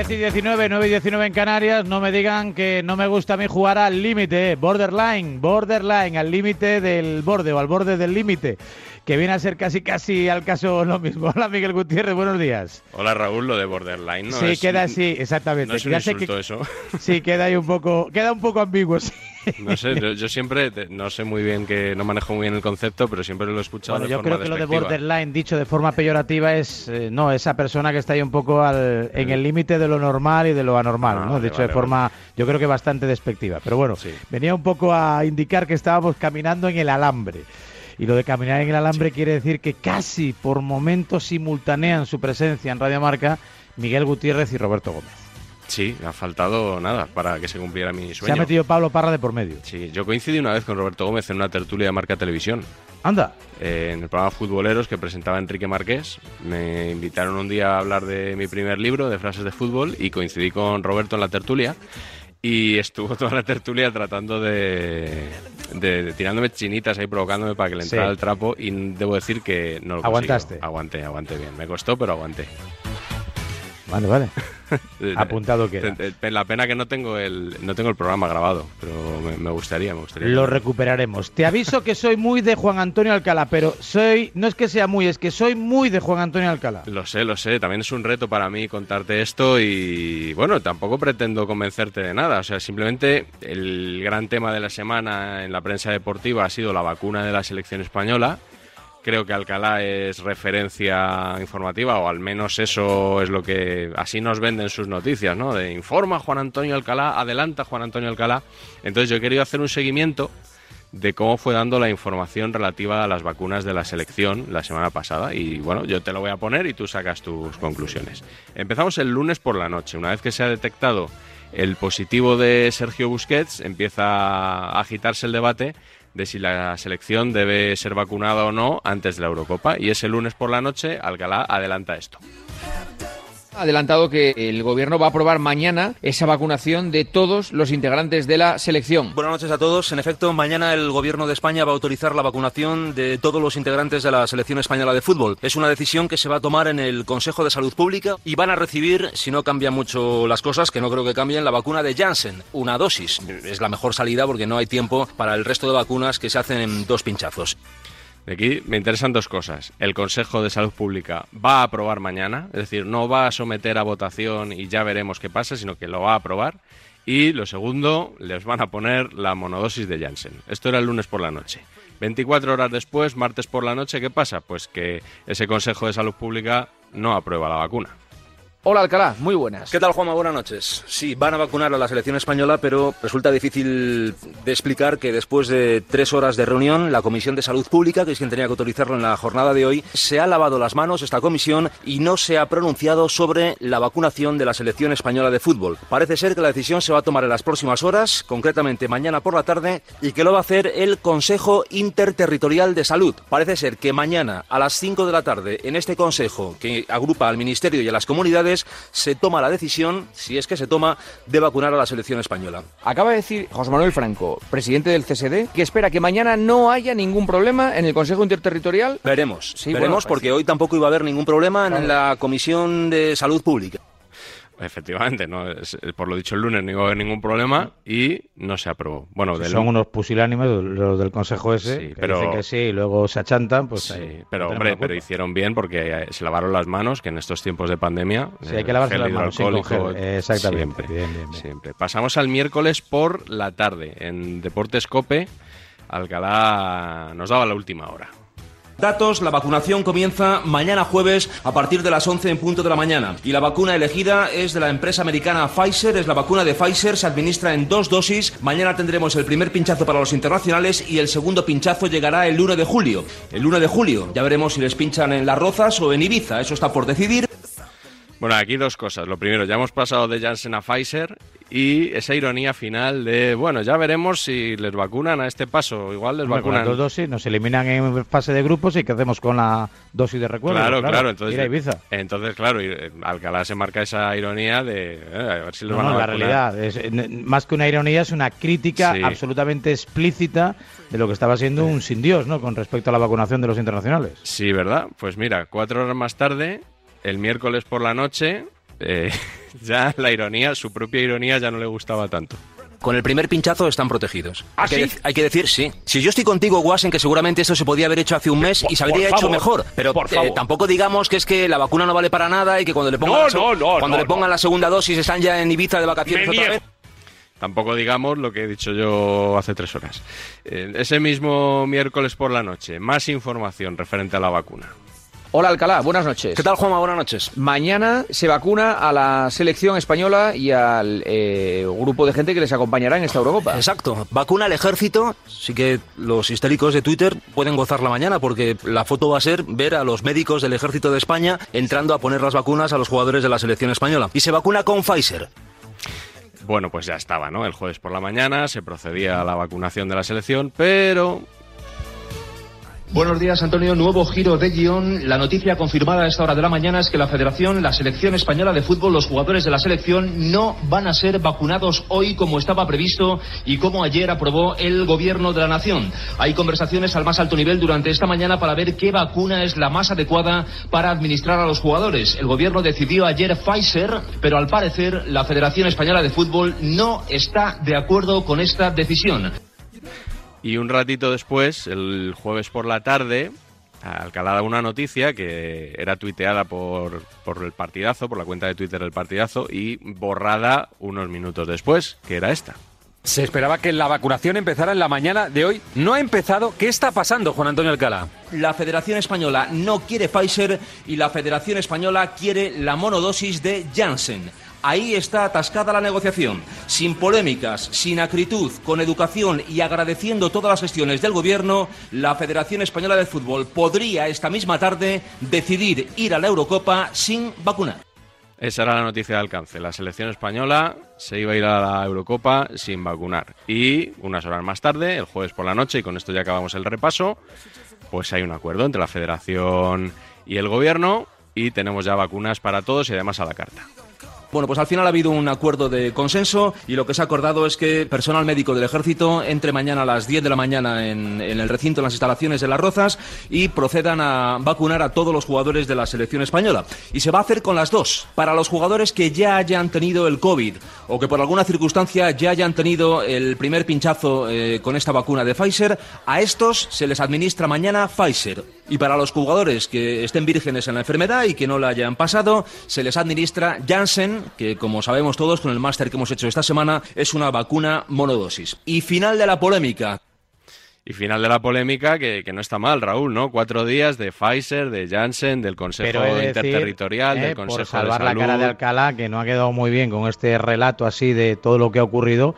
10 y 19, 9 y 19 en Canarias. No me digan que no me gusta a mí jugar al límite, eh. borderline, borderline, al límite del borde o al borde del límite, que viene a ser casi casi al caso lo mismo. Hola Miguel Gutiérrez, buenos días. Hola Raúl, lo de borderline, ¿no? Sí, es, queda así, exactamente. No es un insulto que- eso. Sí, queda ahí un poco, queda un poco ambiguo, sí. No sé, yo, yo siempre, te- no sé muy bien que no manejo muy bien el concepto, pero siempre lo he escuchado Bueno, de yo forma creo que lo de borderline, dicho de forma peyorativa, es eh, no esa persona que está ahí un poco al- en el límite de lo normal y de lo anormal, Ah, ¿no? vale, Dicho de vale, forma, yo creo que bastante despectiva. Pero bueno, Sí. venía un poco a indicar que estábamos caminando en el alambre. Y lo de caminar en el alambre quiere decir que casi por momentos simultanean su presencia en Radio Marca Miguel Gutiérrez y Roberto Gómez. Sí, ha faltado nada para que se cumpliera mi Se sueño. ha metido Pablo Parra de por medio. Sí, yo coincidí una vez con Roberto Gómez en una tertulia de Marca Televisión. Anda, eh, en el programa Futboleros que presentaba Enrique Marqués. Me invitaron un día a hablar de mi primer libro, de frases de fútbol, y coincidí con Roberto en la tertulia. Y estuvo toda la tertulia tratando de, de- de tirándome chinitas ahí, provocándome para que le entrara Sí. el trapo. Y debo decir que no lo Aguantaste. consiguió. Aguanté, aguanté bien. Me costó, pero aguanté. Vale, vale. Apuntado queda. La pena que no tengo el, no tengo el programa grabado, pero me, me gustaría, me gustaría. Lo recuperaremos. Te aviso que soy muy de Juan Antonio Alcalá, pero soy, no es que sea muy, es que soy muy de Juan Antonio Alcalá. Lo sé, lo sé. También es un reto para mí contarte esto y bueno, tampoco pretendo convencerte de nada. O sea, simplemente el gran tema de la semana en la prensa deportiva ha sido la vacuna de la selección española. Creo que Alcalá es referencia informativa, o al menos eso es lo que así nos venden sus noticias, ¿no? De informa Juan Antonio Alcalá, adelanta Juan Antonio Alcalá. Entonces yo he querido hacer un seguimiento de cómo fue dando la información relativa a las vacunas de la selección la semana pasada. Y bueno, yo te lo voy a poner y tú sacas tus conclusiones. Empezamos el lunes por la noche. Una vez que se ha detectado el positivo de Sergio Busquets, empieza a agitarse el debate de si la selección debe ser vacunada o no antes de la Eurocopa. Y ese lunes por la noche, Alcalá adelanta esto. Ha adelantado que el gobierno va a aprobar mañana esa vacunación de todos los integrantes de la selección. Buenas noches a todos. En efecto, mañana el Gobierno de España va a autorizar la vacunación de todos los integrantes de la selección española de fútbol. Es una decisión que se va a tomar en el Consejo de Salud Pública y van a recibir, si no cambian mucho las cosas, que no creo que cambien, la vacuna de Janssen, una dosis. Es la mejor salida porque no hay tiempo para el resto de vacunas que se hacen en dos pinchazos. De aquí me interesan dos cosas. El Consejo de Salud Pública va a aprobar mañana, es decir, no va a someter a votación y ya veremos qué pasa, sino que lo va a aprobar. Y lo segundo, les van a poner la monodosis de Janssen. Esto era el lunes por la noche. 24 horas después, martes por la noche, ¿qué pasa? Pues que ese Consejo de Salud Pública no aprueba la vacuna. Hola Alcalá, muy buenas. ¿Qué tal, Juanma? Buenas noches. Sí, van a vacunar a la selección española, pero resulta difícil de explicar que después de tres horas de reunión, la Comisión de Salud Pública, que es quien tenía que autorizarlo en la jornada de hoy, se ha lavado las manos esta comisión y no se ha pronunciado sobre la vacunación de la selección española de fútbol. Parece ser que la decisión se va a tomar en las próximas horas, concretamente mañana por la tarde, y que lo va a hacer el Consejo Interterritorial de Salud. Parece ser que mañana a las 5 de la tarde, en este consejo que agrupa al Ministerio y a las comunidades, se toma la decisión, si es que se toma, de vacunar a la selección española. Acaba de decir José Manuel Franco, presidente del CSD, que espera que mañana no haya ningún problema en el Consejo Interterritorial. Veremos, Sí, veremos bueno, pues porque hoy tampoco iba a haber ningún problema en la Comisión de Salud Pública. Efectivamente, no Es- por lo dicho el lunes no iba a haber ningún problema y no se aprobó. Bueno, del- Son unos pusilánimes los del Consejo ese, Sí, que pero- dicen que sí y luego se achantan, pues Sí, ahí pero hombre, pero hicieron bien porque eh, se lavaron las manos, que en estos tiempos de pandemia. Sí, hay eh, que lavarse gel las manos, sí, con hidroalcohólico, gel, exactamente. Siempre, Bien, bien, bien. siempre. Pasamos al miércoles por la tarde. En Deportes Cope, Alcalá nos daba la última hora. Datos, la vacunación comienza mañana jueves a partir de las 11 en punto de la mañana. Y la vacuna elegida es de la empresa americana Pfizer, es la vacuna de Pfizer, se administra en dos dosis. Mañana tendremos el primer pinchazo para los internacionales y el segundo pinchazo llegará el 1 de julio. El 1 de julio, ya veremos si les pinchan en Las Rozas o en Ibiza, eso está por decidir. Bueno, aquí dos cosas. Lo primero, ya hemos pasado de Janssen a Pfizer y esa ironía final de, bueno, ya veremos si les vacunan a este paso. Igual les Hombre, con las vacunan. dos dosis nos eliminan en fase de grupos y ¿qué hacemos con la dosis de recuerdo? Claro, claro, entonces, ir a Ibiza. entonces claro, eh, Alcalá se marca esa ironía de eh, a ver si les No, van a no, la vacunar. realidad, es, n- más que una ironía, es una crítica Sí. absolutamente explícita de lo que estaba siendo un sin Dios, ¿no? Con respecto a la vacunación de los internacionales. Sí, ¿verdad? Pues mira, cuatro horas más tarde, el miércoles por la noche, eh, ya la ironía, su propia ironía ya no le gustaba tanto. Con el primer pinchazo están protegidos. ¿Ah, hay, que sí? dec- hay que decir, sí. Si yo estoy contigo, Guas, en que seguramente esto se podía haber hecho hace un mes y se habría hecho favor, mejor. Pero por eh, tampoco digamos que es que la vacuna no vale para nada y que cuando le pongan, No, la, seg- no, no, cuando no, le pongan no. la segunda dosis están ya en Ibiza de vacaciones Me otra vez. Tampoco digamos lo que he dicho yo hace tres horas. Eh, ese mismo miércoles por la noche, más información referente a la vacuna. Hola Alcalá, buenas noches. ¿Qué tal, Juanma? Buenas noches. Mañana se vacuna a la selección española y al eh, grupo de gente que les acompañará en esta Eurocopa. Exacto. Vacuna al ejército. Sí que los histéricos de Twitter pueden gozar la mañana porque la foto va a ser ver a los médicos del ejército de España entrando a poner las vacunas a los jugadores de la selección española. Y se vacuna con Pfizer. Bueno, pues ya estaba, ¿no? El jueves por la mañana se procedía a la vacunación de la selección, pero Buenos días, Antonio. Nuevo giro de guion. La noticia confirmada a esta hora de la mañana es que la Federación, la Selección Española de Fútbol, los jugadores de la selección no van a ser vacunados hoy como estaba previsto y como ayer aprobó el Gobierno de la Nación. Hay conversaciones al más alto nivel durante esta mañana para ver qué vacuna es la más adecuada para administrar a los jugadores. El Gobierno decidió ayer Pfizer, pero al parecer la Federación Española de Fútbol no está de acuerdo con esta decisión. Y un ratito después, el jueves por la tarde, Alcalá da una noticia que era tuiteada por, por el partidazo, por la cuenta de Twitter del partidazo, y borrada unos minutos después, que era esta. Se esperaba que la vacunación empezara en la mañana de hoy. No ha empezado. ¿Qué está pasando, Juan Antonio Alcalá? La Federación Española no quiere Pfizer y la Federación Española quiere la monodosis de Janssen. Ahí está atascada la negociación. Sin polémicas, sin acritud, con educación y agradeciendo todas las gestiones del Gobierno, la Federación Española de Fútbol podría esta misma tarde decidir ir a la Eurocopa sin vacunar. Esa era la noticia de alcance. La selección española se iba a ir a la Eurocopa sin vacunar. Y unas horas más tarde, el jueves por la noche, y con esto ya acabamos el repaso, pues hay un acuerdo entre la federación y el gobierno y tenemos ya vacunas para todos y además a la carta. Bueno, pues al final ha habido un acuerdo de consenso y lo que se ha acordado es que personal médico del ejército entre mañana a las 10 de la mañana en, el recinto, en las instalaciones de Las Rozas y procedan a vacunar a todos los jugadores de la selección española. Y se va a hacer con las dos. Para los jugadores que ya hayan tenido el COVID o que por alguna circunstancia ya hayan tenido el primer pinchazo eh, con esta vacuna de Pfizer, a estos se les administra mañana Pfizer. Y para los jugadores que estén vírgenes en la enfermedad y que no la hayan pasado, se les administra Janssen, que como sabemos todos con el máster que hemos hecho esta semana, es una vacuna monodosis. Y final de la polémica. Y final de la polémica, que, que no está mal, Raúl, ¿no? Cuatro días de Pfizer, de Janssen, del Consejo decir, Interterritorial, eh, del Consejo por salvar de la Salud. cara de Alcalá, que no ha quedado muy bien con este relato así de todo lo que ha ocurrido,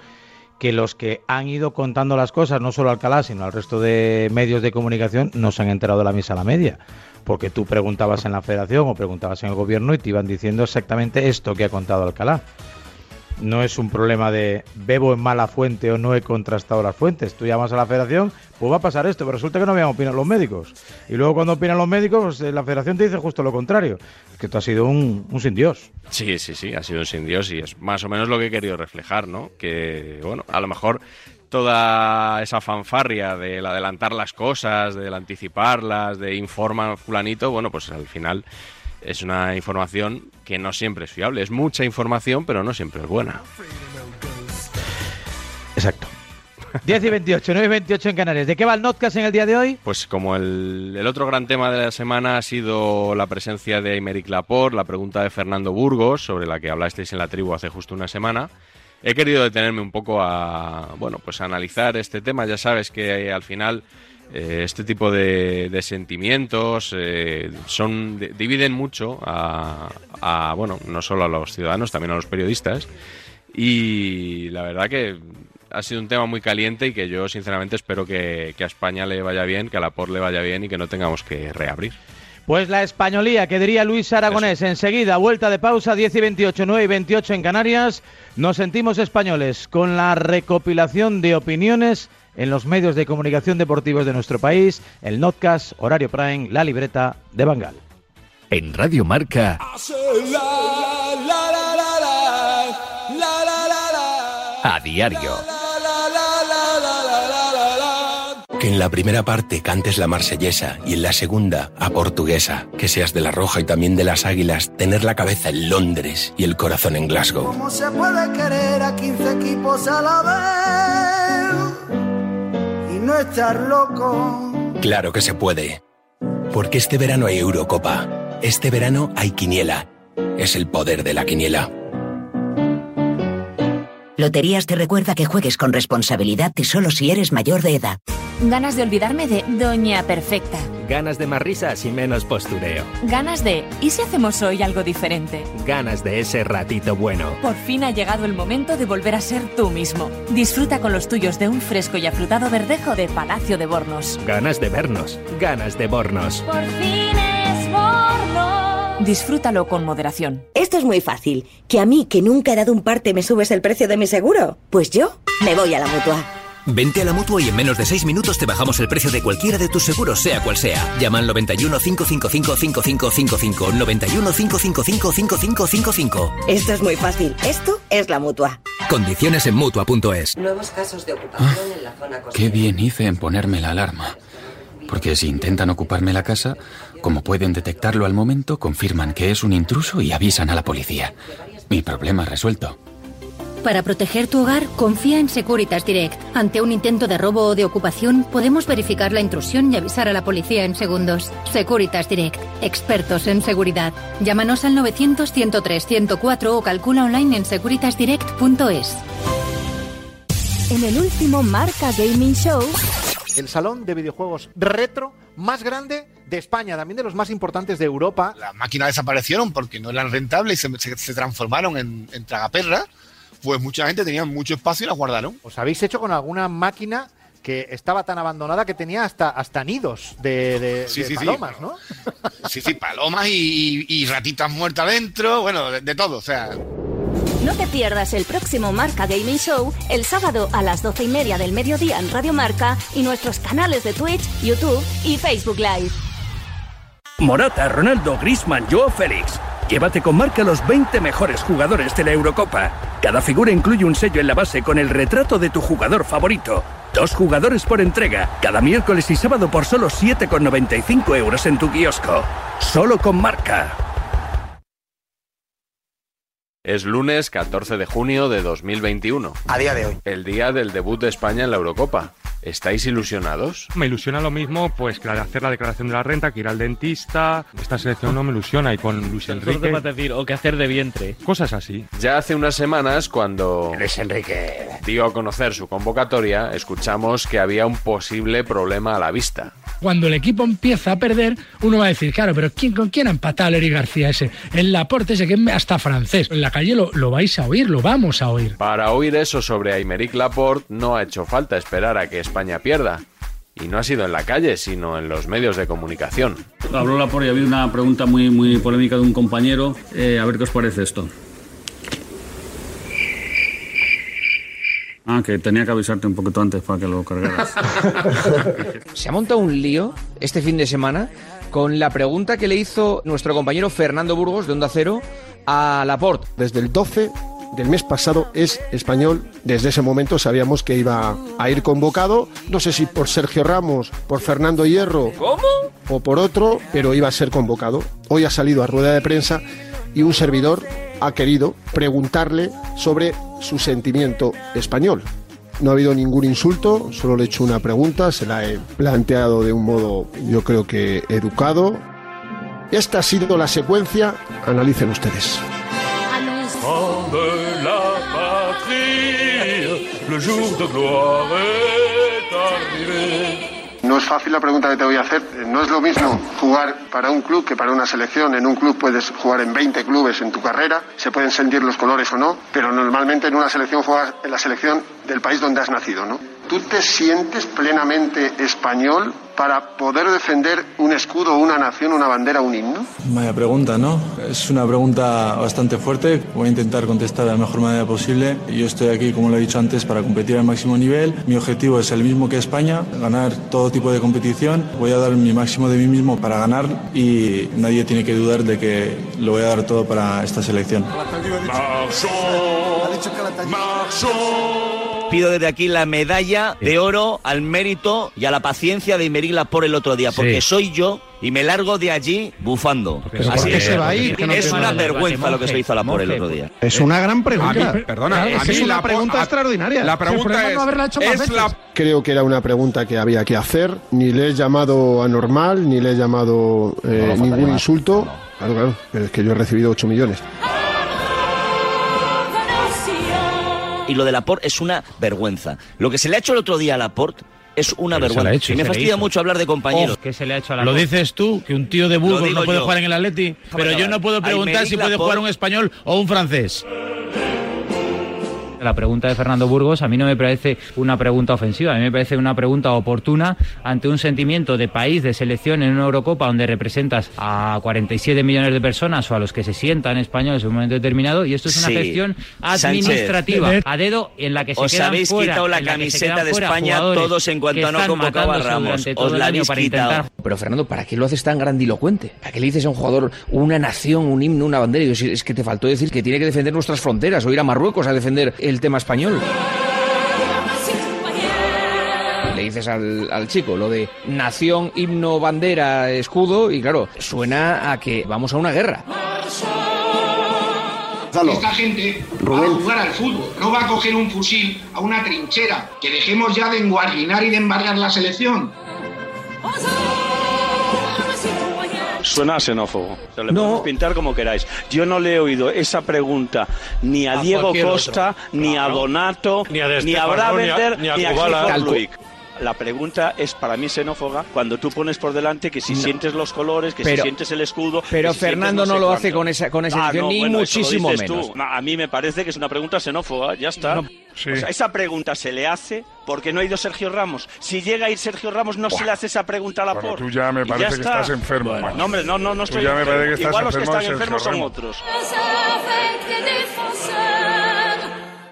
que los que han ido contando las cosas, no solo Alcalá, sino al resto de medios de comunicación, no se han enterado de la misa a la media. Porque tú preguntabas en la federación o preguntabas en el gobierno y te iban diciendo exactamente esto que ha contado Alcalá. No es un problema de bebo en mala fuente o no he contrastado las fuentes. Tú llamas a la federación, pues va a pasar esto, pero resulta que no habían opinado los médicos. Y luego cuando opinan los médicos, pues, eh, la federación te dice justo lo contrario. Que tú has sido un, un sin Dios. Sí, sí, sí, ha sido un sin Dios y es más o menos lo que he querido reflejar, ¿no? Que, bueno, a lo mejor toda esa fanfarria del adelantar las cosas, del anticiparlas, de informar fulanito, bueno, pues al final es una información que no siempre es fiable. Es mucha información, pero no siempre es buena. Exacto. 10 y 28, 9 y 28 en Canarias. ¿De qué va el Notcast en el día de hoy? Pues como el, otro gran tema de la semana ha sido la presencia de Aymeric Laporte, la pregunta de Fernando Burgos, sobre la que hablasteis en la tribu hace justo una semana, he querido detenerme un poco a, bueno, pues analizar este tema. Ya sabes que eh, al final eh, este tipo de, sentimientos eh, son de- dividen mucho a, a, bueno, no solo a los ciudadanos, también a los periodistas. Y la verdad que ha sido un tema muy caliente y que yo sinceramente espero que, que a España le vaya bien, que a la POR le vaya bien y que no tengamos que reabrir. Pues la españolía, que diría Luis Aragonés. Enseguida, vuelta de pausa, 10 y 28, 9 y 28 en Canarias. Nos sentimos españoles con la recopilación de opiniones en los medios de comunicación deportivos de nuestro país, el Notcast, Horario Prime, la libreta de Bangal. En Radio Marca, a diario. Que en la primera parte cantes la marsellesa y en la segunda a portuguesa. Que seas de la roja y también de las águilas. Tener la cabeza en Londres y el corazón en Glasgow. ¿Cómo se puede querer a 15 equipos a la vez? Y no estar loco. Claro que se puede. Porque este verano hay Eurocopa. Este verano hay Quiniela. Es el poder de la Quiniela. Loterías te recuerda que juegues con responsabilidad y solo si eres mayor de edad. Ganas de olvidarme de Doña Perfecta. Ganas de más risas y menos postureo. Ganas de ¿y si hacemos hoy algo diferente? Ganas de ese ratito bueno. Por fin ha llegado el momento de volver a ser tú mismo. Disfruta con los tuyos de un fresco y afrutado verdejo de Palacio de Bornos. Ganas de vernos. Ganas de Bornos. Por fin es Bornos. Disfrútalo con moderación. Esto es muy fácil. ¿Que a mí, que nunca he dado un parte, me subes el precio de mi seguro? Pues yo me voy a la mutua. Vente a la mutua y en menos de 6 minutos te bajamos el precio de cualquiera de tus seguros, sea cual sea. Llama al 91 555 5555. 91 555 5555. Esto es muy fácil. Esto es la mutua. Condiciones en mutua.es. Nuevos casos de ocupación en la zona Qué bien hice en ponerme la alarma. Porque si intentan ocuparme la casa, como pueden detectarlo al momento, confirman que es un intruso y avisan a la policía. Mi problema resuelto. Para proteger tu hogar, confía en Securitas Direct. Ante un intento de robo o de ocupación, podemos verificar la intrusión y avisar a la policía en segundos. Securitas Direct, expertos en seguridad. Llámanos al 900-103-104 o calcula online en securitasdirect.es. En el último Marca Gaming Show, el salón de videojuegos retro más grande de España, también de los más importantes de Europa. Las máquinas desaparecieron porque no eran rentables y se, se- se transformaron en, en tragaperras. Pues mucha gente tenía mucho espacio y las guardaron. ¿Os habéis hecho con alguna máquina que estaba tan abandonada que tenía hasta, hasta nidos de, de- Sí, de sí, sí. palomas, ¿no? Sí, sí, palomas y, ratitas muertas dentro, bueno, de, de todo, o sea. no te pierdas el próximo Marca Gaming Show el sábado a las doce y media del mediodía en Radio Marca y nuestros canales de Twitch, YouTube y Facebook Live. Morata, Ronaldo, Grisman, Joao Félix. Llévate con marca los 20 mejores jugadores de la Eurocopa. Cada figura incluye un sello en la base con el retrato de tu jugador favorito. Dos jugadores por entrega, cada miércoles y sábado por solo 7,95 euros en tu kiosco. Solo con marca. Es lunes 14 de junio de 2021. A día de hoy. El día del debut de España en la Eurocopa. ¿Estáis ilusionados? Me ilusiona lo mismo, pues que hacer la declaración de la renta, que ir al dentista. Esta selección no me ilusiona y con Luis Enrique. decir, o que hacer de vientre. Cosas así. Ya hace unas semanas, cuando Luis Enrique dio a conocer su convocatoria, escuchamos que había un posible problema a la vista. Cuando el equipo empieza a perder, uno va a decir, claro, pero ¿quién, ¿con quién ha empatado el Eric García ese? El Laporte ese que es hasta francés. En la calle lo, lo vais a oír, lo vamos a oír. Para oír eso sobre Aymeric Laporte no ha hecho falta esperar a que España pierda. Y no ha sido en la calle, sino en los medios de comunicación. Habló la por y había una pregunta muy, muy polémica de un compañero. Eh, a ver qué os parece esto. Ah, que tenía que avisarte un poquito antes para que lo cargaras. Se ha montado un lío este fin de semana con la pregunta que le hizo nuestro compañero Fernando Burgos de Onda Cero a Laporte. Desde el 12 del mes pasado es español. Desde ese momento sabíamos que iba a ir convocado. No sé si por Sergio Ramos, por Fernando Hierro ¿Cómo? o por otro, pero iba a ser convocado. Hoy ha salido a rueda de prensa y un servidor ha querido preguntarle sobre su sentimiento español. No ha habido ningún insulto, solo le he hecho una pregunta, se la he planteado de un modo yo creo que educado. Esta ha sido la secuencia, analicen ustedes. Es fácil la pregunta que te voy a hacer. No es lo mismo jugar para un club que para una selección. En un club puedes jugar en 20 clubes en tu carrera, se pueden sentir los colores o no, pero normalmente en una selección juegas en la selección del país donde has nacido, ¿no? ¿Tú te sientes plenamente español para poder defender un escudo, una nación, una bandera, un himno? Vaya pregunta, ¿no? Es una pregunta bastante fuerte. Voy a intentar contestar de la mejor manera posible. Yo estoy aquí, como lo he dicho antes, para competir al máximo nivel. Mi objetivo es el mismo que España, ganar todo tipo de competición. Voy a dar mi máximo de mí mismo para ganar y nadie tiene que dudar de que lo voy a dar todo para esta selección. Pido desde aquí la medalla de oro al mérito y a la paciencia de Imerila por el otro día, porque soy yo y me largo de allí bufando. Pero ¿por Así es. se va a ir? Que no es una vergüenza lo que se hizo a la por el otro día. Es una gran pregunta. A mí- perdona, es a mí una la pregunta a- extraordinaria. la pregunta es- no haberla hecho más es veces. la- Creo que era una pregunta que había que hacer. Ni le he llamado anormal, ni le he llamado eh, No, ningún insulto. Claro, claro, pero es que yo he recibido 8 millones. Y lo de Laporte es una vergüenza. Lo que se le ha hecho el otro día a Laporte es una Pero vergüenza. hecho, y me fastidia mucho hablar de compañeros. ¿Qué se le ha hecho a la Lo dices tú, que un tío de Burgos no puede yo. jugar en el Atleti, pero yo no puedo preguntar si puede jugar un español o un francés. La pregunta de Fernando Burgos a mí no me parece una pregunta ofensiva, a mí me parece una pregunta oportuna ante un sentimiento de país, de selección en una Eurocopa donde representas a 47 millones de personas o a los que se sientan españoles en un momento determinado y esto es una Sí. gestión Sánchez. administrativa a dedo en la que se Os quedan habéis fuera, quitado la camiseta de España todos en cuanto que no convocaba a Ramos. Os la habéis para quitado. intentar Pero Fernando, ¿para qué lo haces tan grandilocuente? ¿Para qué le dices a un jugador una nación, un himno, una bandera? Y es que te faltó decir que tiene que defender nuestras fronteras o ir a Marruecos a defender el tema español. Le dices al, al chico lo de nación, himno, bandera, escudo y claro, suena a que vamos a una guerra. Esta gente va a jugar al fútbol, no va a coger un fusil a una trinchera. Que dejemos ya de enguardinar y de embargar la selección. Suena xenófobo. O sea, le podemos pintar como queráis. Yo no le he oído esa pregunta ni a, A Diego Costa, otro. ni a. Donato, Ni a De ni a Bravender, ni a- ni ni a a Kubala. La pregunta es para mí xenófoba cuando tú pones por delante que si No. sientes los colores, que Pero- si sientes el escudo. pero si Fernando no sé lo hace con esa- con esa Ah, intención, no, ni bueno, muchísimo tú. menos. No, a mí me parece que es una pregunta xenófoba, ya está. O sea, esa pregunta se le hace porque no ha ido Sergio Ramos. Si llega a ir Sergio Ramos, no se le hace esa pregunta a la Bueno, tú ya me parece que estás enfermo. No, hombre, no, no, no estoy ya me enfermo. parece que estás Igual los que están enfermos son otros.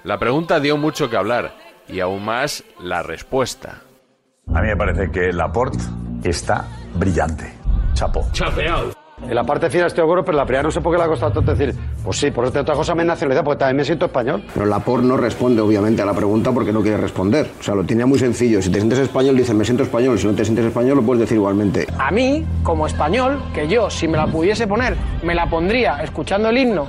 La pregunta dio mucho que hablar y aún más la respuesta. A mí me parece que Laporte está brillante. Chapo. Chapeado. En la parte final estoy de acuerdo, pero la primera no sé por qué le ha costado tanto decir, pues sí, por otra cosa me nacionalidad, porque también me siento español. Pero Laporte no responde, obviamente, a la pregunta porque no quiere responder. O sea, lo tenía muy sencillo. Si te sientes español, dices me siento español. Si no te sientes español, lo puedes decir igualmente. A mí, como español, que yo, si me la pudiese poner, me la pondría escuchando el himno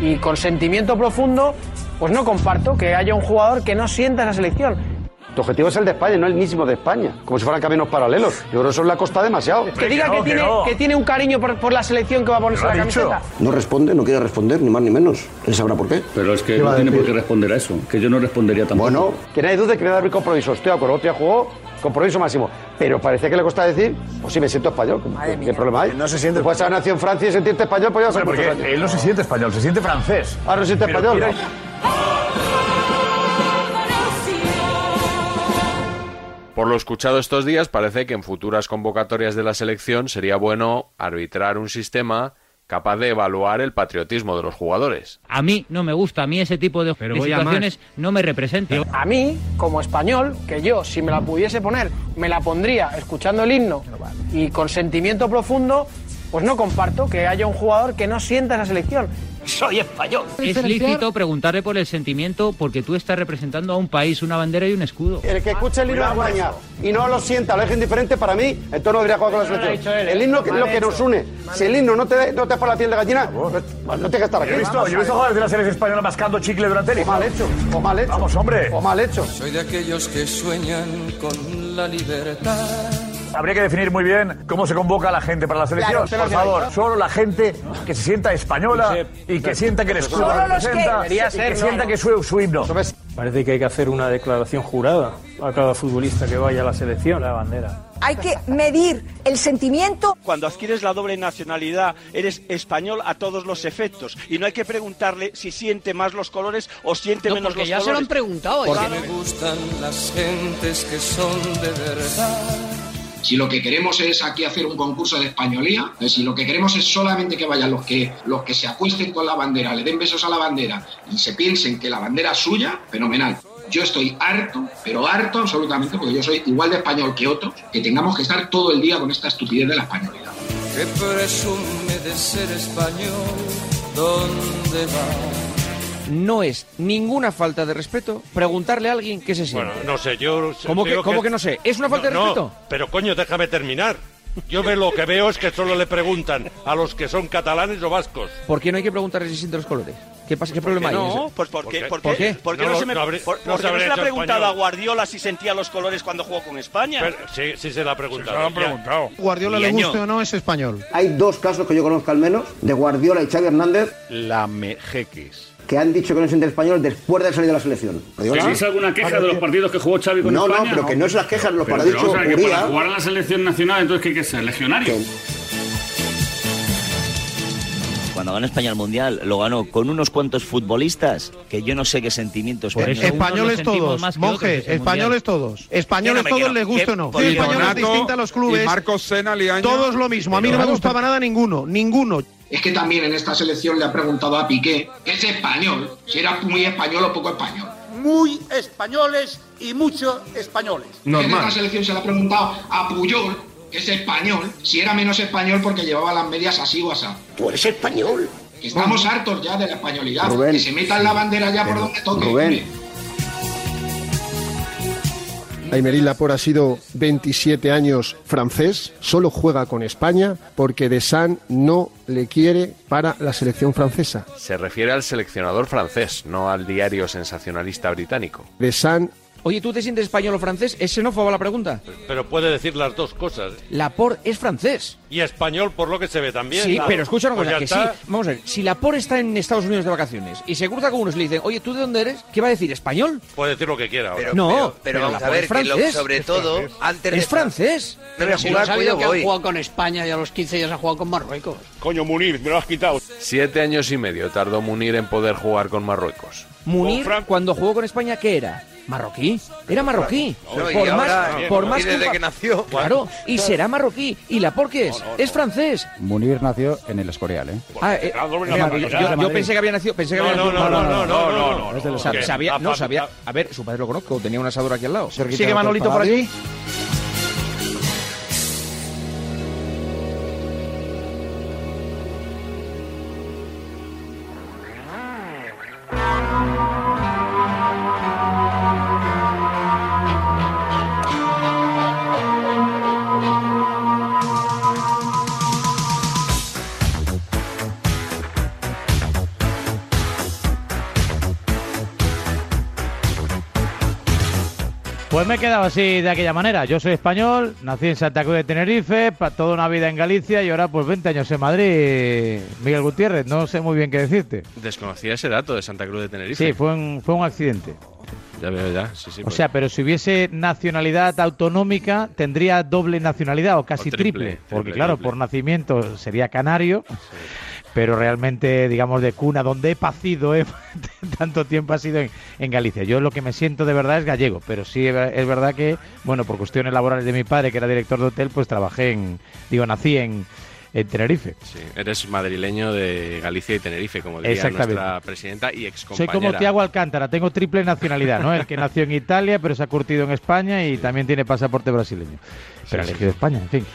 y con sentimiento profundo, pues no comparto que haya un jugador que no sienta esa selección. Tu objetivo es el de España, no el mismo de España. Como si fueran caminos paralelos. Yo creo que eso le ha costado demasiado. Que diga que, tiene, que tiene un cariño por, por la selección que va a ponerse la camiseta. No responde, no quiere responder, ni más ni menos. Él sabrá por qué. Pero es que ¿Qué va no tiene por qué responder a eso, que yo no respondería tampoco. Bueno, que nadie dude que le da el compromiso. Estoy de acuerdo, otro día jugó compromiso máximo. Pero parecía que le costaba decir, pues sí, me siento español. ¿Qué, qué problema hay? No se siente. Puedes haber nacido en Francia y sentirte español, pues ya porque él no se siente español, se siente francés. Ah, no se siente Pero español. mira- Por lo escuchado estos días, parece que en futuras convocatorias de la selección sería bueno arbitrar un sistema capaz de evaluar el patriotismo de los jugadores. A mí no me gusta, a mí ese tipo de, de situaciones no me representan. A mí, como español, que yo, si me la pudiese poner, me la pondría escuchando el himno y con sentimiento profundo, pues no comparto que haya un jugador que no sienta esa selección. Soy español. Es lícito preguntarle por el sentimiento porque tú estás representando a un país, una bandera y un escudo. El que escuche el himno de España y no lo sienta, lo deje indiferente para mí, entonces no debería jugar con la selección. El himno que es lo que nos une. Si el himno no te, no te pone la piel de gallina, pues, pues no tiene que estar aquí. Yo he visto, yo he visto jugadores de la selección española mascando chicle durante el O mal hecho, o mal hecho. Vamos, hombre. O mal hecho. Soy de aquellos que sueñan con la libertad. Habría que definir muy bien cómo se convoca a la gente para la selección. Claro, Por favor, solo la gente que se sienta española y que sienta que el escudo Solo los que- representa y ser, que no, sienta no. que su, su himno. Parece que hay que hacer una declaración jurada a cada futbolista que vaya a la selección, la bandera. Hay que medir el sentimiento. Cuando adquieres la doble nacionalidad, eres español a todos los efectos. Y no hay que preguntarle si siente más los colores o siente No, menos porque los ya se lo colores. han preguntado, Porque ¿eh? me gustan las gentes que son de verdad. Si lo que queremos es aquí hacer un concurso de españolía, eh, si lo que queremos es solamente que vayan los que, los que se acuesten con la bandera, le den besos a la bandera y se piensen que la bandera es suya, fenomenal. Yo estoy harto, pero harto absolutamente, porque yo soy igual de español que otros, que tengamos que estar todo el día con esta estupidez de la españolidad. Que presume de ser español. ¿Dónde va? No es ninguna falta de respeto preguntarle a alguien qué se siente. Bueno, no sé, yo... ¿Cómo, que, cómo que no sé? ¿Es una falta de no, respeto? pero coño, déjame terminar. Yo ve lo que veo es que solo le preguntan a los que son catalanes o vascos. ¿Por qué no hay que preguntarle si sienten los colores? ¿Qué pasa? ¿Qué problema hay? No, pues ¿por qué? ¿Por ¿Por qué? ¿Por qué No no, se me, no habré- por- no se no se le habrá ha preguntado español. a Guardiola si sentía los colores cuando jugó con España? Pero sí, sí se la ha preguntado. Se lo han preguntado. Guardiola le guste o no es español. Hay dos casos que yo conozco al menos, de Guardiola y Xavi Hernández, La Mejeques. Que han dicho que no sienten español después de salir de la selección. ¿Existe alguna queja de los partidos que jugó Xavi con No, no, España? pero que no es las quejas, los Pero, pero dicho vamos a ver, que para jugar en la selección nacional, entonces, ¿qué hay que ser? ¿Legionario? Cuando ganó España el Mundial, lo ganó con unos cuantos futbolistas que yo no sé qué sentimientos Españoles todos, más que monje, otros ese españoles mundial. todos. Españoles no todos, quiero- les guste que o no. Sí, españoles a los clubes. Marcos Sena, Liaño. Todos lo mismo. A mí no me gusta para nada ninguno. Ninguno. Es que también en esta selección le ha preguntado a Piqué, ¿es español? Si era muy español o poco español. Muy españoles y muchos españoles. En esta selección se le ha preguntado a Puyol, que es español, si era menos español porque llevaba las medias así o así. tú eres español. Que estamos hartos ya de la españolidad. Rubén. que se metan la bandera ya por donde toque. Rubén. Aymeric Laporte ha sido 27 años francés, solo juega con España porque Desan no le quiere para la selección francesa. Se refiere al seleccionador francés, no al diario sensacionalista británico. Desan Oye, ¿tú te sientes español o francés? ¿Es xenófoba la pregunta? Pero puede decir las dos cosas. Laporte es francés. Y español por lo que se ve también. Sí, Claro. pero escucha una Pues cosa, que está. sí. Vamos a ver, si Laporte está en Estados Unidos de vacaciones y se cruza con unos y le dicen, oye, ¿tú de dónde eres? ¿Qué va a decir? ¿Español? Puede decir lo que quiera ahora. no, pero, pero vamos a ver, es que lo- francés. sobre todo, antes de... Es francés. Pero si ha sabido que han jugado con España y a los 15 ya se ha jugado con Marruecos. Coño, Munir, me lo has quitado. Siete años y medio tardó Munir en poder jugar con Marruecos. Munir, cuando jugó con España, ¿qué era? ¿Marroquí? Era marroquí. No, y por ahora, más, por más desde un- que nació. Claro, y será marroquí. ¿Y la por qué es? Es francés. Munir nació en el Escorial, ¿eh? Ah, eh, yo, yo- yo pensé que había nacido. Pensé que No, había no, nacido- no, no, no, no, no, no. sabía, no sabía. A ver, su padre lo conozco, tenía un asador aquí al lado. ¿Sigue Manolito por allí? Quedado así de aquella manera. Yo soy español, nací en Santa Cruz de Tenerife, toda una vida en Galicia y ahora pues 20 años en Madrid. Miguel Gutiérrez, no sé muy bien qué decirte. Desconocía ese dato de Santa Cruz de Tenerife. Sí, fue un, fue un accidente. Ya veo, ya. Sí, sí, O pues. sea, pero si hubiese nacionalidad autonómica, tendría doble nacionalidad o casi O triple, triple. Porque triple, claro, triple. por nacimiento sería canario, pero realmente, digamos, de cuna donde he pacido ¿eh? tanto tiempo ha sido en, en Galicia. Yo lo que me siento de verdad es gallego, pero sí es verdad que, bueno, por cuestiones laborales de mi padre, que era director de hotel, pues trabajé en, digo, nací en, en Tenerife. Sí, eres madrileño de Galicia y Tenerife, como diría nuestra presidenta y ex Soy como Tiago Alcántara, tengo triple nacionalidad, ¿no? El que nació en Italia, pero se ha curtido en España y también tiene pasaporte brasileño. Pero sí, elegido España, en fin.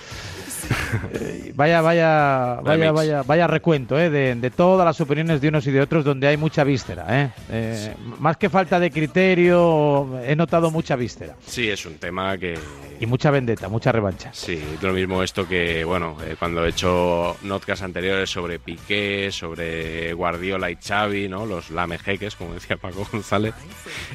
Eh, vaya, vaya, vaya, vaya, vaya recuento ¿eh? de, de todas las opiniones de unos y de otros donde hay mucha víscera. ¿eh? Eh, Más que falta de criterio, he notado mucha víscera. Sí, es un tema que... Y mucha vendetta, mucha revancha. Sí, lo mismo esto que, bueno, eh, cuando he hecho notcas anteriores sobre Piqué, sobre Guardiola y Xavi, ¿no? Los lamejeques, como decía Paco González,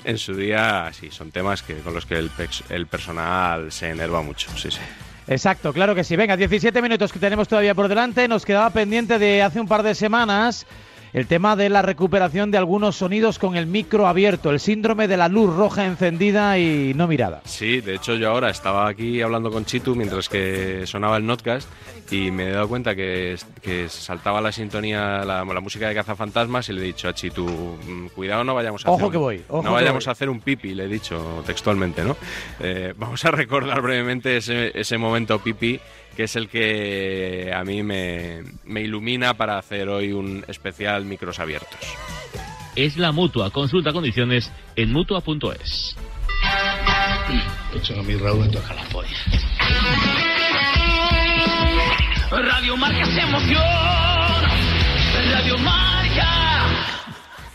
en su día, sí, son temas que con los que el, el personal se enerva mucho, sí, sí. Exacto, claro que sí. Venga, 17 minutos que tenemos todavía por delante. Nos quedaba pendiente de hace un par de semanas el tema de la recuperación de algunos sonidos con el micro abierto, el síndrome de la luz roja encendida y no mirada. Sí, de hecho yo ahora estaba aquí hablando con Chitu mientras que sonaba el notcast y me he dado cuenta que, que saltaba la sintonía, la, la música de Cazafantasmas y le he dicho a Chitu, "Mm, cuidado no vayamos a Ojo hacer un- que voy, ojo no que vayamos voy". a hacer un pipi, le he dicho textualmente, ¿no? Eh, vamos a recordar brevemente ese, ese momento pipi que es el que a mí me, me ilumina para hacer hoy un especial micros abiertos. Es la mutua. Consulta condiciones en mutua.es. Hecho a mi Raúl me toca la polla. Radio Marca se emoción.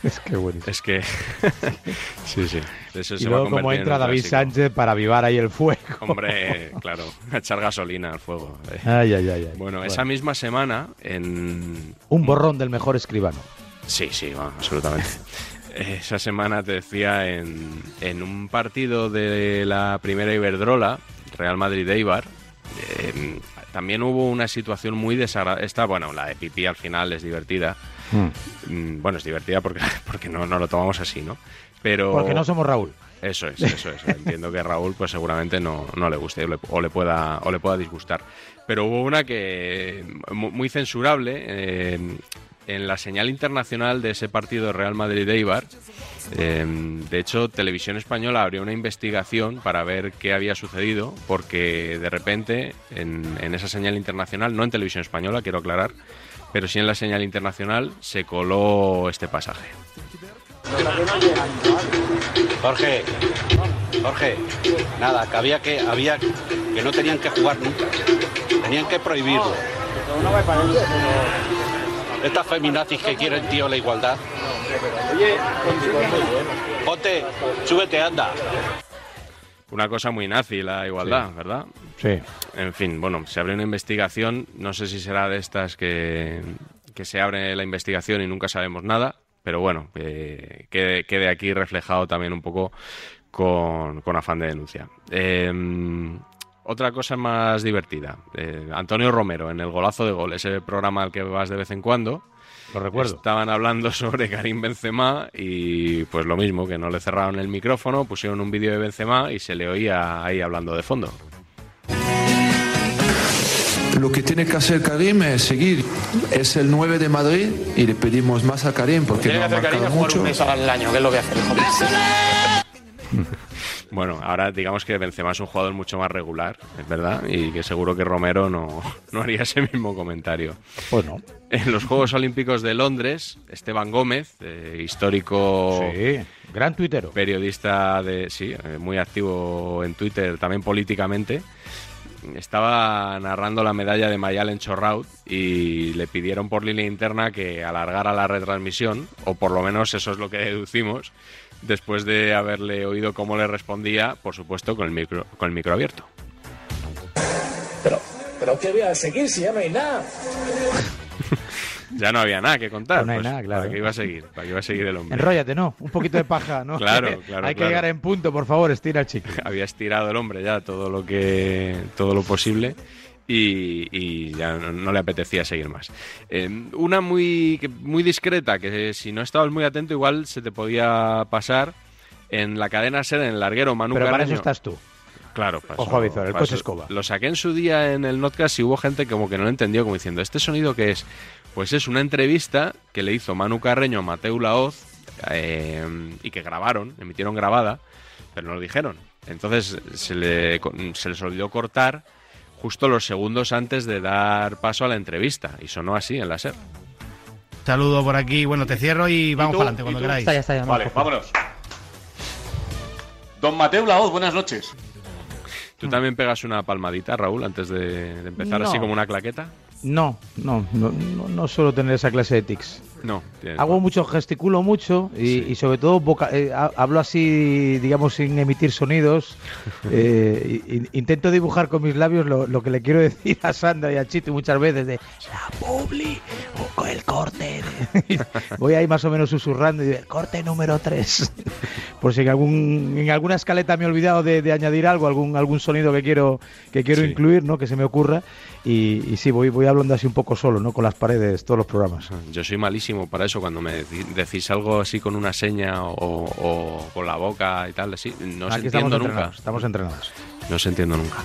Es que buenísimo. Es que. sí, sí. Eso Y se va a luego como convertir en entra David clásico. Sánchez para avivar ahí el fuego. Hombre, claro, a echar gasolina al fuego. eh. Ay, ay, ay. Bueno, Bueno. esa misma semana en... Un borrón del mejor escribano. Sí, sí, va, absolutamente. Esa semana te decía en, en un partido de la primera Iberdrola, Real Madrid-Eibar, eh, también hubo una situación muy desagradable. Esta, bueno, la de pipí al final es divertida. Mm, Bueno, es divertida porque, porque no, no lo tomamos así, ¿no? Pero... Porque no somos Raúl. Eso es, eso es. Entiendo que a Raúl pues seguramente no, no le guste o le, o le pueda, o le pueda disgustar. Pero hubo una que mu- muy censurable eh, en la señal internacional de ese partido Real Madrid-Eibar. Eh, de hecho, Televisión Española abrió una investigación para ver qué había sucedido, porque de repente en, en esa señal internacional, no en Televisión Española, quiero aclarar, pero sí en la señal internacional se coló este pasaje. Jorge, Jorge, nada, que había que, había que no tenían que jugar nunca, tenían que prohibirlo. Estas feminazis que quieren, tío, la igualdad. Ponte, súbete, anda. Una cosa muy nazi la igualdad, Sí. ¿verdad? Sí. En fin, bueno, se abre una investigación, no sé si será de estas que, que se abre la investigación y nunca sabemos nada, pero bueno, eh, quede, quede aquí reflejado también un poco con, con afán de denuncia. Eh, otra cosa más divertida, eh, Antonio Romero en el Golazo de Gol, ese programa al que vas de vez en cuando. Lo recuerdo. Estaban hablando sobre Karim Benzema y pues lo mismo, que no le cerraron el micrófono, pusieron un vídeo de Benzema y se le oía ahí hablando de fondo. Lo que tiene que hacer Karim es seguir. Es el 9 de Madrid y le pedimos más a Karim porque no ha marcado mucho. al año, que es lo que hace. Bueno, ahora digamos que Benzema es un jugador mucho más regular, es verdad, y que seguro que Romero no, no haría ese mismo comentario. Pues no. En los Juegos Olímpicos de Londres, Esteban Gómez, eh, histórico Sí, gran tuitero. periodista de sí, eh, muy activo en Twitter, también políticamente, estaba narrando la medalla de Mayalen Chorraut y le pidieron por línea interna que alargara la retransmisión, o por lo menos eso es lo que deducimos, después de haberle oído cómo le respondía, por supuesto, con el micro, con el micro abierto. Pero, pero ¿qué voy a seguir si ya no hay nada? Ya no había nada que contar. No hay pues, nada, claro. ¿Para qué iba a seguir? ¿Para qué iba a seguir el hombre? Enróllate, ¿no? Un poquito de paja, ¿no? Claro, claro, Hay que claro. llegar en punto, por favor, estira el chicle. había estirado el hombre ya todo lo que todo lo posible y, y ya no, no le apetecía seguir más. Eh, una muy muy discreta que si no estabas muy atento igual se te podía pasar en la cadena ser en el larguero Manu Pero para eso Carreño. estás tú. Claro, para Ojo eso- a visor, el coche escoba. Lo saqué en su día en el Notcast y hubo gente como que no lo entendió, como diciendo, ¿este sonido qué es? Pues es una entrevista que le hizo Manu Carreño a Mateu Laoz eh, y que grabaron, emitieron grabada, pero no lo dijeron. Entonces se, le, se les olvidó cortar justo los segundos antes de dar paso a la entrevista y sonó así en la SER. Saludo por aquí. Bueno, te cierro y vamos para adelante ¿Y cuando queráis. Está ya, está ya, Vale, vámonos. Don Mateo Laoz, buenas noches. ¿Tú también pegas una palmadita, Raúl, antes de, de empezar así como una claqueta? No, no, no, no, no suelo tener esa clase de tics. No. Hago mucho, gesticulo mucho y, y sobre todo voca- eh, ha- hablo así, digamos, sin emitir sonidos. Eh, intento dibujar con mis labios lo, lo que le quiero decir a Sandra y a Chito muchas veces de la publi o el corte. de-". Voy ahí más o menos susurrando y digo, el corte número 3. Por si en, algún, en alguna escaleta me he olvidado de, de añadir algo, algún, algún sonido que quiero, que quiero Sí. incluir, ¿no? que se me ocurra. Y, y sí, voy, voy hablando así un poco solo, ¿no? con las paredes, todos los programas. Yo soy malísimo para eso, cuando me decís algo así con una seña o, o con la boca y tal, así, no Aquí estamos entiendo nunca. estamos entrenados. No se entiendo nunca.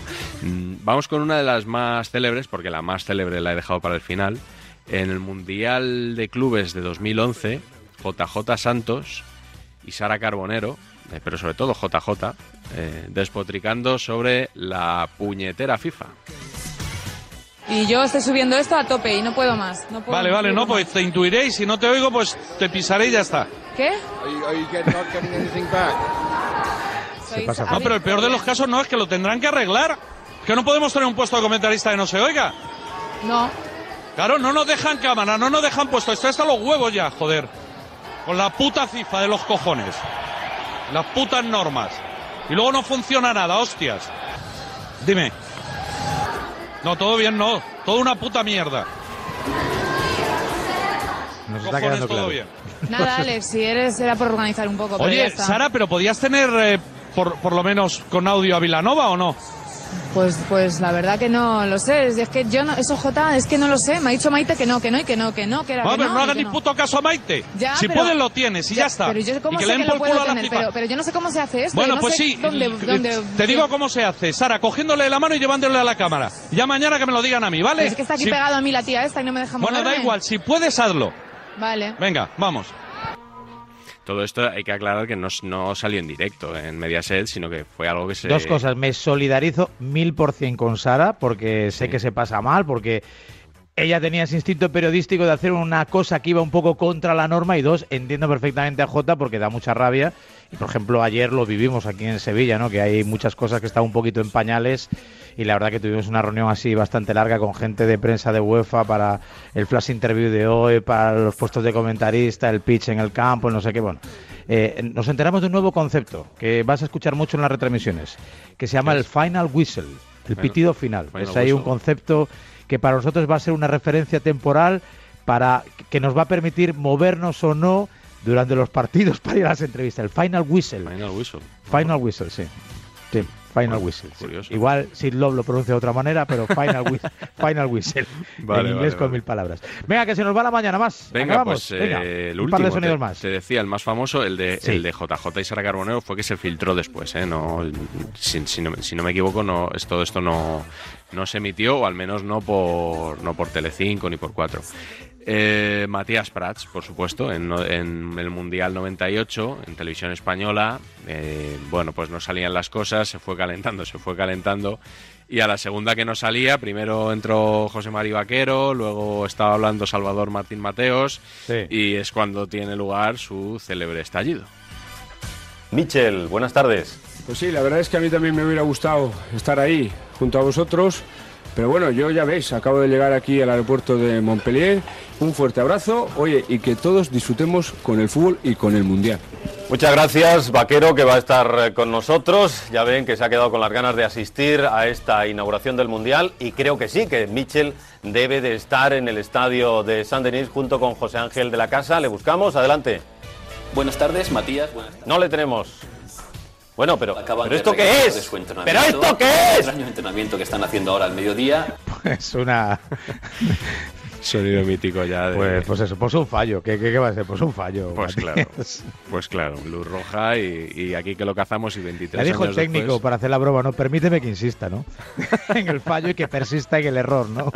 Mm, Vamos con una de las más célebres, porque la más célebre la he dejado para el final. En el Mundial de Clubes de 2011, JJ Santos y Sara Carbonero, eh, pero sobre todo JJ, eh, despotricando sobre la puñetera FIFA. Y yo estoy subiendo esto a tope y no puedo más. No puedo Vale, vale, más. no, pues te intuiré y si no te oigo, pues te pisaré y ya está. ¿Qué? No, pero el peor de los casos no es que lo tendrán que arreglar. Que no podemos tener un puesto de comentarista que no se oiga. No. Claro, no nos dejan cámara, no nos dejan puesto. Esto está hasta los huevos ya, joder. con la puta cifra de los cojones. Las putas normas. Y luego no funciona nada, hostias. Dime. No, todo bien, no. Todo una puta mierda. Nos está quedando todo claro. bien. Nada, Alex, si eres, era por organizar un poco. pero ya Oye, está. Sara, pero podías tener eh, por, por lo menos con audio a Vilanova o no? Pues, pues la verdad que no lo sé. Es que yo no, eso Jota, es que no lo sé. Me ha dicho Maite que no, que no, y que no, que no, que era que no, no hagas ni puto caso a Maite. Ya, si pero- puedes lo tienes y ya, está. Pero yo cómo y que sé le den por culo a la tener, pero, pero yo no sé cómo se hace esto. Bueno, no pues sé sí. Dónde, dónde- Te digo cómo se hace, Sara, cogiéndole la mano y llevándole a la cámara. Ya mañana que me lo digan a mí, ¿vale? Pero es que está aquí Si- pegado a mí la tía esta y no me deja Bueno, da igual, si puedes, hazlo. Vale. Venga, vamos. Todo esto hay que aclarar que no, no salió en directo en Mediaset, sino que fue algo que se... Dos cosas, me solidarizo mil por cien con Sara, porque sé que se pasa mal, porque ella tenía ese instinto periodístico de hacer una cosa que iba un poco contra la norma, y dos, entiendo perfectamente a Jota porque da mucha rabia. Y por ejemplo, ayer lo vivimos aquí en Sevilla, ¿no? Que hay muchas cosas que están un poquito en pañales. Y la verdad que tuvimos una reunión así bastante larga con gente de prensa de UEFA para el flash interview de hoy, para los puestos de comentarista, el pitch en el campo, no sé qué. Bueno, eh, nos enteramos de un nuevo concepto que vas a escuchar mucho en las retransmisiones, que se llama el final whistle, el pitido final. final es ahí un concepto que para nosotros va a ser una referencia temporal para que nos va a permitir movernos o no durante los partidos para ir a las entrevistas. El final whistle. Final whistle. Final whistle, sí. Final whistle. sí. curioso. Igual Sid Love lo pronuncia de otra manera, pero final, whi- final whistle. Vale, en inglés vale, con vale. mil palabras. Venga, que se nos va la mañana más. Venga, Acabamos. pues Venga, eh, el un último. par de sonidos te, más. te decía, el más famoso, el de, Sí. el de JJ y Sara Carbonero, fue que se filtró después. ¿eh? No, si, si no, si no me equivoco, no, es- todo esto no, no se emitió, o al menos no por, no por Telecinco ni por 4. Eh, Matías Prats, por supuesto, en, en el Mundial 98, en televisión española. eh, bueno, pues no salían las cosas, se fue calentando, se fue calentando. Y a la segunda que no salía, primero entró José Mari Vaquero, luego estaba hablando Salvador Martín Mateos, y es cuando tiene lugar su célebre estallido. Michel, buenas tardes. Pues sí, la verdad es que a mí también me hubiera gustado estar ahí junto a vosotros. Pero bueno, yo ya veis, acabo de llegar aquí al aeropuerto de Montpellier. Un fuerte abrazo, oye, y que todos disfrutemos con el fútbol y con el Mundial. Muchas gracias, Vaquero, que va a estar eh, con nosotros. Ya ven que se ha quedado con las ganas de asistir a esta inauguración del Mundial y creo que sí, que Michel debe de estar en el estadio de San Denis junto con José Ángel de la Casa. Le buscamos, adelante. Buenas tardes, Matías. Buenas No le tenemos. Bueno, pero, Acaban ¿pero esto qué regresar es? de su ¿Pero esto qué el es? extraño entrenamiento que están haciendo ahora al mediodía. Es una. Sonido mítico ya de... Pues, pues eso, pues un fallo. ¿Qué, qué, qué va a ser? Pues un fallo. Pues Matías. claro, pues claro, luz roja y, y aquí que lo cazamos y 23 Ya dijo el años técnico después- para hacer la broma, ¿no? Permíteme que insista, ¿no? en el fallo y que persista en el error, ¿no?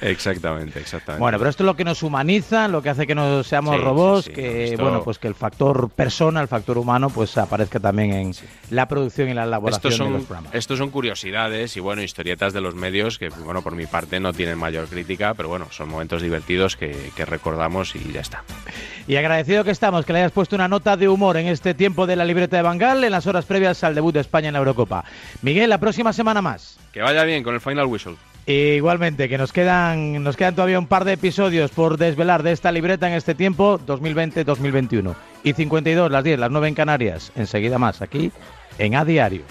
Exactamente, exactamente. Bueno, pero esto es lo que nos humaniza, lo que hace que no seamos Sí, robots, sí, sí, que esto- bueno, pues que el factor persona, el factor humano, pues aparezca también en la producción y la elaboración Estos de los son, programas. estos son curiosidades y bueno, historietas de los medios que, bueno, por mi parte no tienen mayor crítica, pero bueno, son momentos divertidos que, que recordamos y ya está. Y agradecido que estamos, que le hayas puesto una nota de humor en este tiempo de la libreta de Bangal en las horas previas al debut de España en la Eurocopa. Miguel, la próxima semana más. Que vaya bien con el Final Whistle. E igualmente, que nos quedan, nos quedan todavía un par de episodios por desvelar de esta libreta en este tiempo, 2020-2021. Y 52, las 10, las 9 en Canarias. Enseguida más, aquí en A Diario.